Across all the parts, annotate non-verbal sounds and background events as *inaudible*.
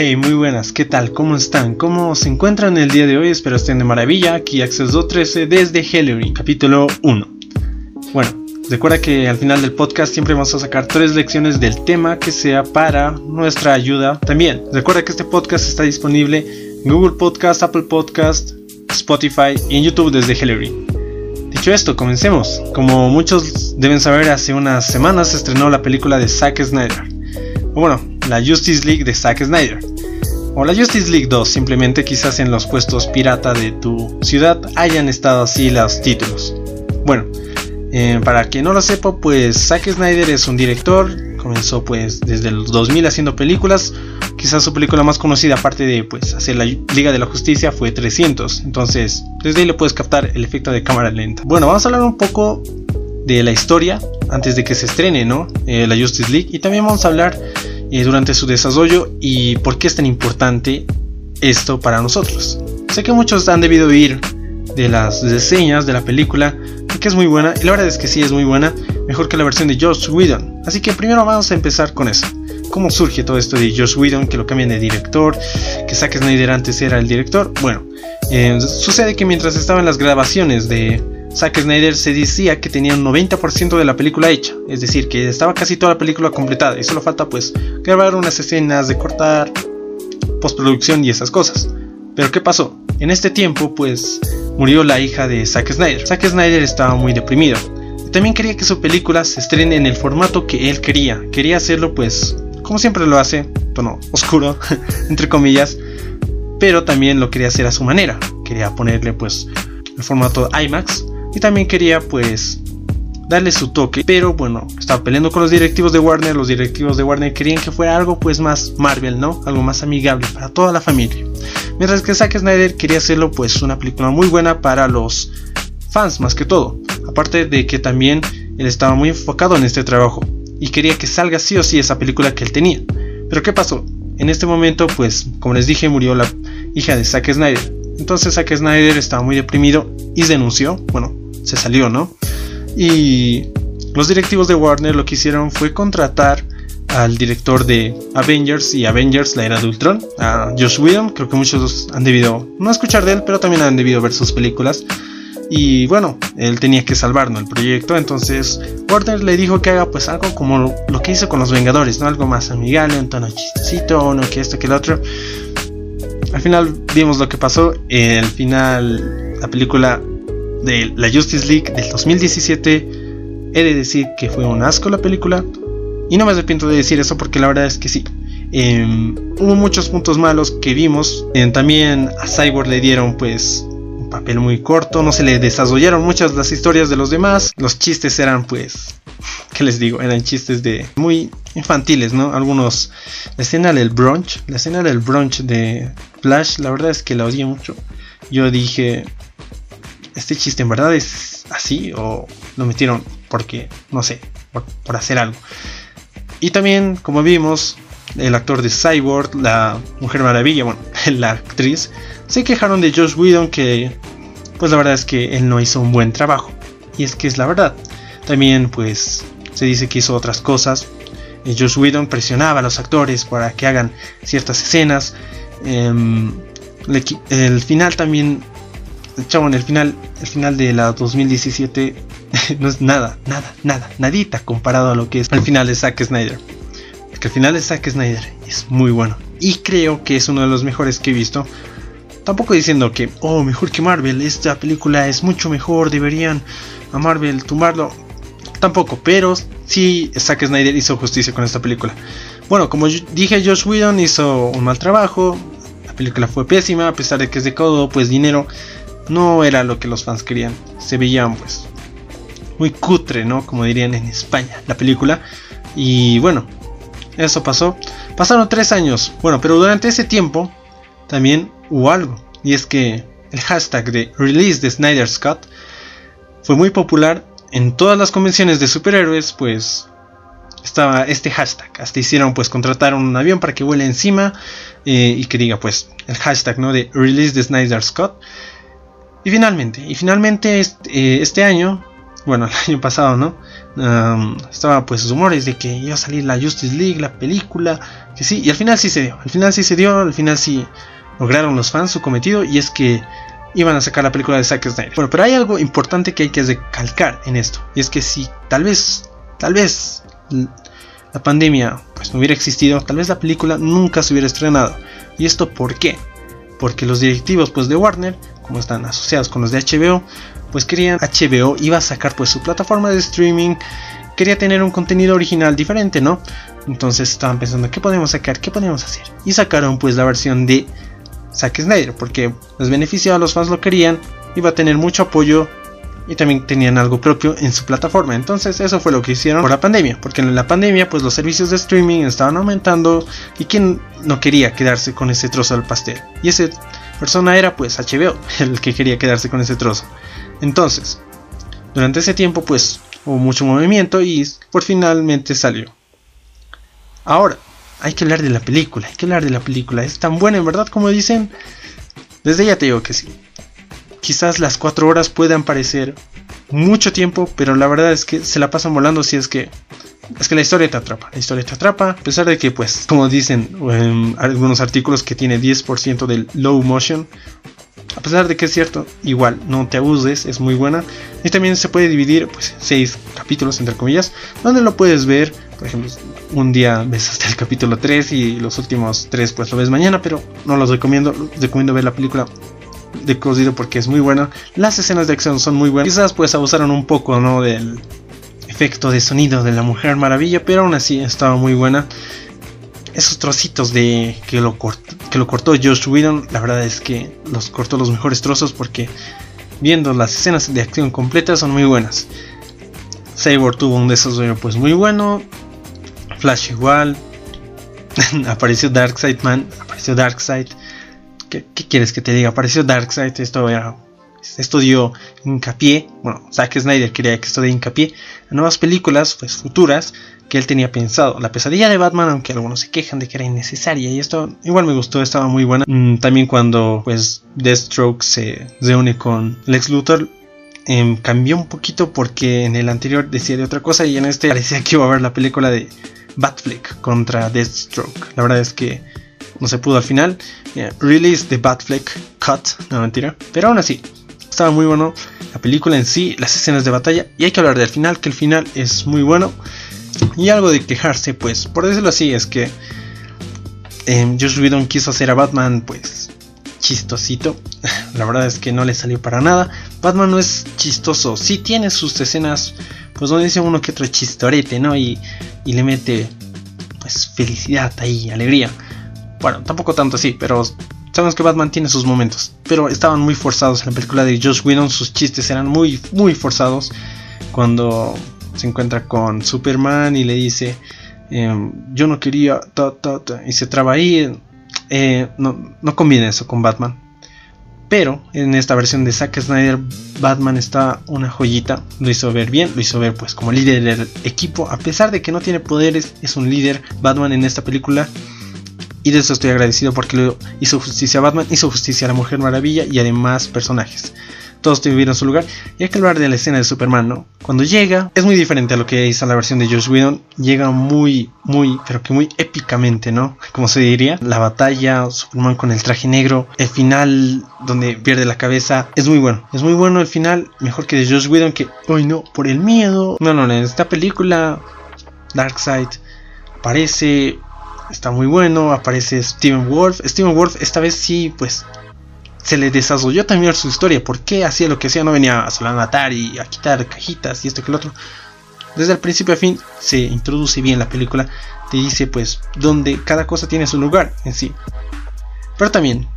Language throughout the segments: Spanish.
Hey, muy buenas, ¿qué tal? ¿Cómo están? ¿Cómo se encuentran el día de hoy? Espero estén de maravilla. Aquí Access 213 desde Halloween, capítulo 1. Bueno, recuerda que al final del podcast siempre vamos a sacar tres lecciones del tema que sea para nuestra ayuda también. Recuerda que este podcast está disponible en Google Podcast, Apple Podcast, Spotify y en YouTube desde Halloween. Dicho esto, comencemos. Como muchos deben saber, hace unas semanas se estrenó la película de Zack Snyder. Bueno, la Justice League de Zack Snyder. O la Justice League 2, simplemente quizás en los puestos pirata de tu ciudad hayan estado así los títulos. Bueno, eh, para quien no lo sepa, pues Zack Snyder es un director, comenzó pues desde los 2000 haciendo películas, quizás su película más conocida aparte de pues hacer la Liga de la Justicia fue 300, entonces desde ahí le puedes captar el efecto de cámara lenta. Bueno, vamos a hablar un poco de la historia antes de que se estrene, ¿no? Eh, la Justice League y también vamos a hablar eh, durante su desarrollo y por qué es tan importante esto para nosotros. Sé que muchos han debido oír de las reseñas de la película, que es muy buena, y la verdad es que sí es muy buena, mejor que la versión de Josh Whedon. Así que primero vamos a empezar con eso. ¿Cómo surge todo esto de Josh Whedon, que lo cambian de director, que Zack Snyder antes era el director? Bueno, eh, sucede que mientras estaban las grabaciones de Zack Snyder se decía que tenía un 90% de la película hecha, es decir, que estaba casi toda la película completada y solo falta pues grabar unas escenas de cortar, postproducción y esas cosas. Pero ¿qué pasó? En este tiempo pues murió la hija de Zack Snyder. Zack Snyder estaba muy deprimido. También quería que su película se estrene en el formato que él quería. Quería hacerlo pues como siempre lo hace, tono oscuro, *laughs* entre comillas, pero también lo quería hacer a su manera. Quería ponerle pues el formato IMAX y también quería pues darle su toque, pero bueno, estaba peleando con los directivos de Warner, los directivos de Warner querían que fuera algo pues más Marvel, ¿no? Algo más amigable para toda la familia. Mientras que Zack Snyder quería hacerlo pues una película muy buena para los fans más que todo. Aparte de que también él estaba muy enfocado en este trabajo y quería que salga sí o sí esa película que él tenía. Pero ¿qué pasó? En este momento pues como les dije murió la hija de Zack Snyder. Entonces Zack Snyder estaba muy deprimido y denunció, bueno, se salió, ¿no? Y los directivos de Warner lo que hicieron fue contratar al director de Avengers y Avengers la era de Ultron, a Josh Whedon, creo que muchos han debido no escuchar de él, pero también han debido ver sus películas. Y bueno, él tenía que salvarnos el proyecto, entonces Warner le dijo que haga pues algo como lo, que hizo con los Vengadores, ¿no? Algo más amigable, un tono chistosito, uno que esto que el otro. Al final vimos lo que pasó, el final la película de la Justice League del 2017. He de decir que fue un asco la película. Y no me arrepiento de decir eso porque la verdad es que sí. Em, hubo muchos puntos malos que vimos. Em, también a Cyborg le dieron pues papel muy corto. No se le desarrollaron muchas las historias de los demás. Los chistes eran pues... *laughs* ¿Qué les digo? Eran chistes de muy infantiles, ¿no? Algunos... La escena del brunch. La escena del brunch de Flash. La verdad es que la odié mucho. Yo dije este chiste en verdad es así o lo metieron porque, no sé, por, hacer algo. Y también, como vimos, el actor de Cyborg, la Mujer Maravilla, bueno, *laughs* la actriz, se quejaron de Josh Whedon que, pues la verdad es que él no hizo un buen trabajo. Y es que es la verdad. También, pues, se dice que hizo otras cosas. Y Josh Whedon presionaba a los actores para que hagan ciertas escenas. Em, el final también chavo, en el final, el final de la 2017 *laughs* no es nada, nada, nada, nadita comparado a lo que es el final de Zack Snyder. Porque el final de Zack Snyder es muy bueno. Y creo que es uno de los mejores que he visto. Tampoco diciendo que, oh, mejor que Marvel, esta película es mucho mejor, deberían a Marvel tumbarlo. Tampoco, pero sí Zack Snyder hizo justicia con esta película. Bueno, como dije, Josh Whedon hizo un mal trabajo. La película fue pésima, a pesar de que es de codo, pues dinero no era lo que los fans querían. Se veían pues muy cutre, ¿no? Como dirían en España, la película. Y bueno, eso pasó. Pasaron tres años. Bueno, pero durante ese tiempo también hubo algo. Y es que el hashtag de Release de Snyder Scott fue muy popular en todas las convenciones de superhéroes, pues estaba este hashtag. Hasta hicieron pues contratar un avión para que vuele encima eh, y que diga pues el hashtag ¿no? de Release de Snyder Scott. Y finalmente, y finalmente este, eh, este año, bueno, *laughs* el año pasado, ¿no? Estaba pues rumores de que iba a salir la Justice League, la película, que sí, y al final sí se dio, al final sí se dio, al final sí lograron los fans su cometido y es que iban a sacar la película de Zack Snyder. Bueno, pero hay algo importante que hay que recalcar en esto, y es que si tal vez, tal vez la pandemia pues no hubiera existido, tal vez la película nunca se hubiera estrenado. ¿Y esto por qué? Porque los directivos pues de Warner, como están asociados con los de HBO, pues querían HBO iba a sacar pues su plataforma de streaming, quería tener un contenido original diferente, ¿no? Entonces estaban pensando qué podemos sacar, qué podemos hacer. Y sacaron pues la versión de Zack Snyder, porque les beneficiaba, los fans lo querían, iba a tener mucho apoyo y también tenían algo propio en su plataforma. Entonces eso fue lo que hicieron por la pandemia, porque en la pandemia pues los servicios de streaming estaban aumentando y quién no quería quedarse con ese trozo del pastel. Y esa persona era pues HBO, *laughs* el que quería quedarse con ese trozo. Entonces, durante ese tiempo pues hubo mucho movimiento y por finalmente salió. Ahora, hay que hablar de la película, hay que hablar de la película. Es tan buena en verdad como dicen. Desde ya te digo que sí quizás las 4 horas puedan parecer mucho tiempo, pero la verdad es que se la pasan volando si es que es que la historia te atrapa, la historia te atrapa, a pesar de que pues como dicen en algunos artículos que tiene 10% del low motion, a pesar de que es cierto, igual no te abuses, es muy buena y también se puede dividir pues 6 capítulos entre comillas, donde lo puedes ver, por ejemplo, un día ves hasta el capítulo 3 y los últimos 3 pues lo ves mañana, pero no los recomiendo, recomiendo ver la película de cosido porque es muy buena. Las escenas de acción son muy buenas. Quizás pues abusaron un poco, ¿no? Del efecto de sonido de la Mujer Maravilla, pero aún así estaba muy buena. Esos trocitos de que lo, que lo cortó Josh Whedon, la verdad es que los cortó los mejores trozos porque viendo las escenas de acción completas son muy buenas. Cyborg tuvo un desarrollo pues muy bueno. Flash igual. *laughs* apareció Darkseid Man, apareció Darkseid. ¿Qué, quieres que te diga? Apareció Darkseid, esto era, esto dio hincapié, bueno, Zack Snyder quería que esto dé hincapié a nuevas películas, pues futuras, que él tenía pensado. La pesadilla de Batman, aunque algunos se quejan de que era innecesaria, y esto igual me gustó, estaba muy buena. Mm, también cuando, pues, Deathstroke se reúne con Lex Luthor, em, cambió un poquito porque en el anterior decía de otra cosa y en este parecía que iba a ver la película de Batfleck contra Deathstroke. La verdad es que no se pudo al final. release the Batfleck Cut, no mentira, pero aún así, estaba muy bueno la película en sí, las escenas de batalla, y hay que hablar del final, que el final es muy bueno. Y algo de quejarse, pues, por decirlo así, es que eh, Josh Whedon quiso hacer a Batman, pues, chistosito. *laughs* La verdad es que no le salió para nada. Batman no es chistoso, sí tiene sus escenas, pues donde dice uno que otro chistorete, ¿no? Y, y le mete, pues, felicidad ahí, alegría. Bueno, tampoco tanto así, pero sabemos que Batman tiene sus momentos. Pero estaban muy forzados en la película de Josh Whedon, sus chistes eran muy, muy forzados. Cuando se encuentra con Superman y le dice, em, yo no quería, y se traba ahí. Eh, no, no conviene eso con Batman. Pero en esta versión de Zack Snyder, Batman está una joyita. Lo hizo ver bien, lo hizo ver pues como líder del equipo. A pesar de que no tiene poderes, es un líder. Batman en esta película y de eso estoy agradecido porque lo hizo justicia a Batman, hizo justicia a la Mujer Maravilla y además personajes. Todos tuvieron su lugar. Y hay que hablar de la escena de Superman, ¿no? Cuando llega, es muy diferente a lo que hizo la versión de Josh Whedon. Llega muy, muy, pero que muy épicamente, ¿no? Como se diría. La batalla, Superman con el traje negro, el final donde pierde la cabeza. Es muy bueno. Es muy bueno el final. Mejor que de Josh Whedon, que, hoy no, por el miedo. No, no, en esta película, Darkseid parece está muy bueno, aparece Steven Wolf. Steven Wolf esta vez sí, pues se le desarrolló también su historia, por qué hacía lo que hacía, no venía a matar y a quitar cajitas y esto que lo otro. Desde el principio a fin se introduce bien la película, te dice pues donde cada cosa tiene su lugar en sí. Pero también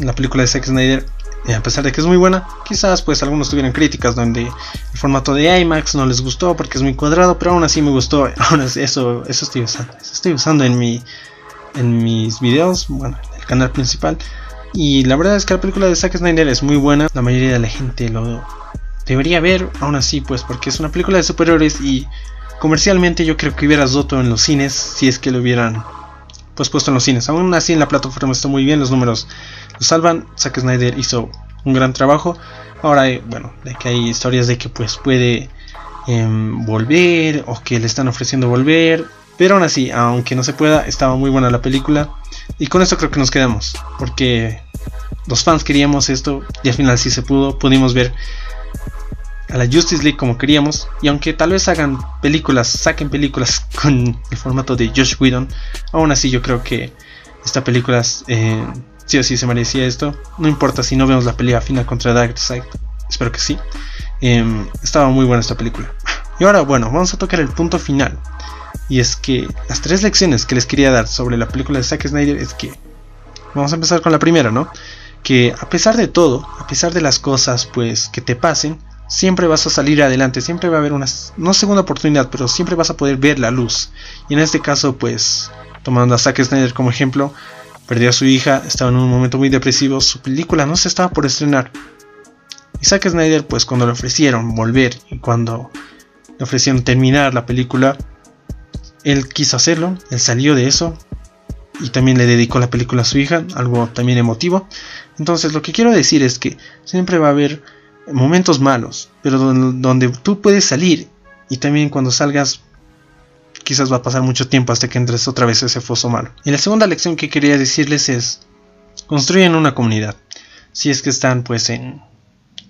la película de Zack Snyder y a pesar de que es muy buena, quizás pues algunos tuvieran críticas donde el formato de IMAX no les gustó porque es muy cuadrado, pero aún así me gustó. *laughs* Aún así, eso, eso estoy usando. Eso estoy usando en mi en mis videos, bueno, en el canal principal. Y la verdad es que la película de Zack Snyder es muy buena. La mayoría de la gente lo debería ver, aún así pues porque es una película de superhéroes y comercialmente yo creo que hubiera roto en los cines si es que lo hubieran pues puesto en los cines. Aún así en la plataforma está muy bien, los números lo salvan. Zack Snyder hizo un gran trabajo. Ahora, eh, bueno, de que hay historias de que pues puede em, volver o que le están ofreciendo volver. Pero aún así, aunque no se pueda, estaba muy buena la película. Y con esto creo que nos quedamos. Porque los fans queríamos esto y al final sí se pudo. Pudimos ver a la Justice League como queríamos. Y aunque tal vez hagan películas, saquen películas *laughs* con el formato de Josh Whedon, aún así yo creo que esta película eh, sí o sí se merecía esto. No importa si no vemos la pelea final contra Darkseid, espero que sí. Em, estaba muy buena esta película. Y ahora, bueno, vamos a tocar el punto final. Y es que las tres lecciones que les quería dar sobre la película de Zack Snyder es que. Vamos a empezar con la primera, ¿no? Que a pesar de todo, a pesar de las cosas pues que te pasen, siempre vas a salir adelante, siempre va a haber una, no segunda oportunidad, pero siempre vas a poder ver la luz. Y en este caso, pues, tomando a Zack Snyder como ejemplo, perdió a su hija, estaba en un momento muy depresivo, su película no se estaba por estrenar. Y Zack Snyder, pues cuando le ofrecieron volver y cuando le ofrecieron terminar la película, él quiso hacerlo, él salió de eso y también le dedicó la película a su hija, algo también emotivo. Entonces lo que quiero decir es que siempre va a haber momentos malos, pero donde, tú puedes salir y también cuando salgas quizás va a pasar mucho tiempo hasta que entres otra vez a ese foso malo. Y la segunda lección que quería decirles es construyan una comunidad. Si es que están pues en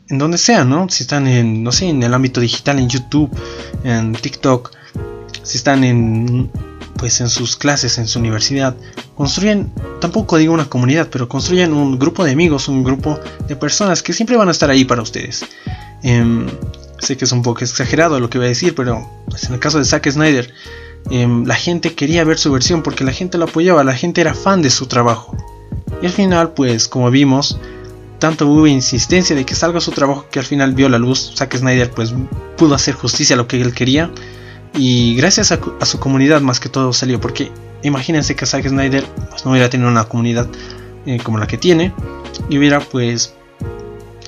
en donde sea, ¿no? Si están en no sé, en el ámbito digital en YouTube, en TikTok, si están en pues en sus clases, en su universidad, construyen, tampoco digo una comunidad, pero construyen un grupo de amigos, un grupo de personas que siempre van a estar ahí para ustedes. Em, sé que es un poco exagerado lo que voy a decir, pero pues, en el caso de Zack Snyder, em, la gente quería ver su versión porque la gente lo apoyaba, la gente era fan de su trabajo. Y al final, pues como vimos, tanto hubo insistencia de que salga su trabajo que al final vio la luz. Zack Snyder pues pudo hacer justicia a lo que él quería y gracias a, su comunidad más que todo salió, porque imagínense que Zack Snyder pues, no hubiera tenido una comunidad eh, como la que tiene y hubiera pues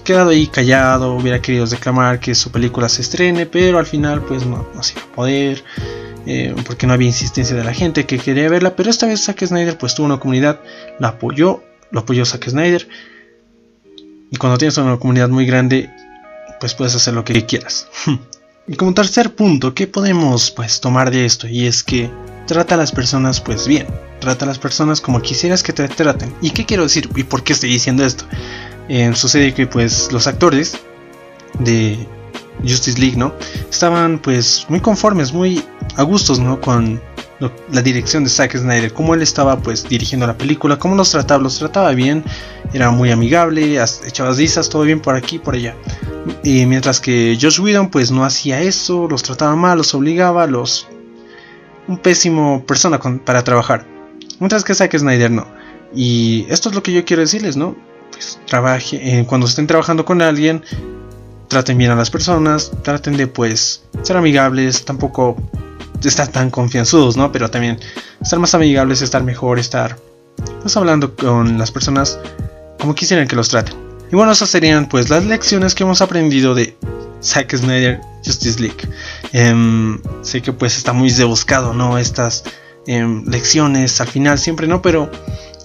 quedado ahí callado, hubiera querido reclamar que su película se estrene, pero al final pues no, no se iba a poder. Eh, porque no había insistencia de la gente que quería verla, pero esta vez Zack Snyder pues tuvo una comunidad, la apoyó, lo apoyó Zack Snyder, y cuando tienes una comunidad muy grande, pues puedes hacer lo que quieras. *laughs* Y como tercer punto, ¿qué podemos pues tomar de esto? Y es que trata a las personas pues bien, trata a las personas como quisieras que te traten. ¿Y qué quiero decir? ¿Y por qué estoy diciendo esto? Eh, sucede que pues los actores de Justice League, ¿no? Estaban pues muy conformes, muy a gustos, ¿no? Con la dirección de Zack Snyder, cómo él estaba pues dirigiendo la película, cómo los trataba, los trataba bien, era muy amigable, echaba risas, todo bien por aquí, por allá. Y mientras que Josh Whedon pues no hacía eso, los trataba mal, los obligaba, los... un pésimo persona para trabajar. Mientras que Zack Snyder no. Y esto es lo que yo quiero decirles, ¿no? Pues trabaje, eh, cuando estén trabajando con alguien, traten bien a las personas, traten de pues ser amigables, tampoco estar tan confianzudos, ¿no? Pero también estar más amigables, estar mejor, estar pues hablando con las personas como quisieran que los traten. Y bueno, esas serían pues las lecciones que hemos aprendido de Zack Snyder Justice League. Em, sé que pues está muy rebuscado, ¿no? Estas em, lecciones al final siempre, ¿no? Pero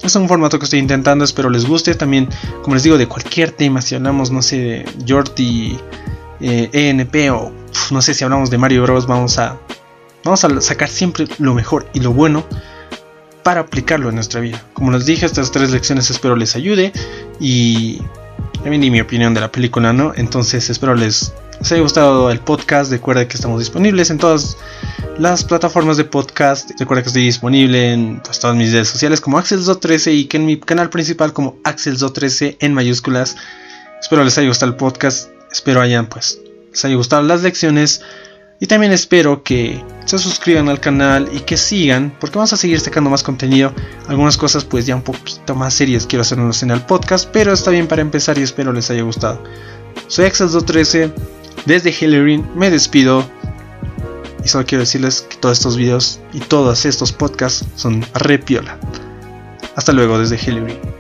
es un formato que estoy intentando, espero les guste. También, como les digo, de cualquier tema, si hablamos, no sé, de Jordi, eh, ENP o no sé si hablamos de Mario Bros, vamos a Vamos a sacar siempre lo mejor y lo bueno para aplicarlo en nuestra vida. Como les dije, estas tres lecciones espero les ayude y también di mi opinión de la película, ¿no? Entonces espero les, haya gustado el podcast. Recuerda que estamos disponibles en todas las plataformas de podcast. Recuerda que estoy disponible en pues, todas mis redes sociales como AxelZo13 y que en mi canal principal como AxelZo13 en mayúsculas. Espero les haya gustado el podcast. Espero hayan pues les haya gustado las lecciones. Y también espero que se suscriban al canal y que sigan, porque vamos a seguir sacando más contenido. Algunas cosas pues ya un poquito más serias quiero hacernos en el podcast, pero está bien para empezar y espero les haya gustado. Soy Axel213, desde Hillary me despido. Y solo quiero decirles que todos estos videos y todos estos podcasts son repiola. Hasta luego desde Hillary.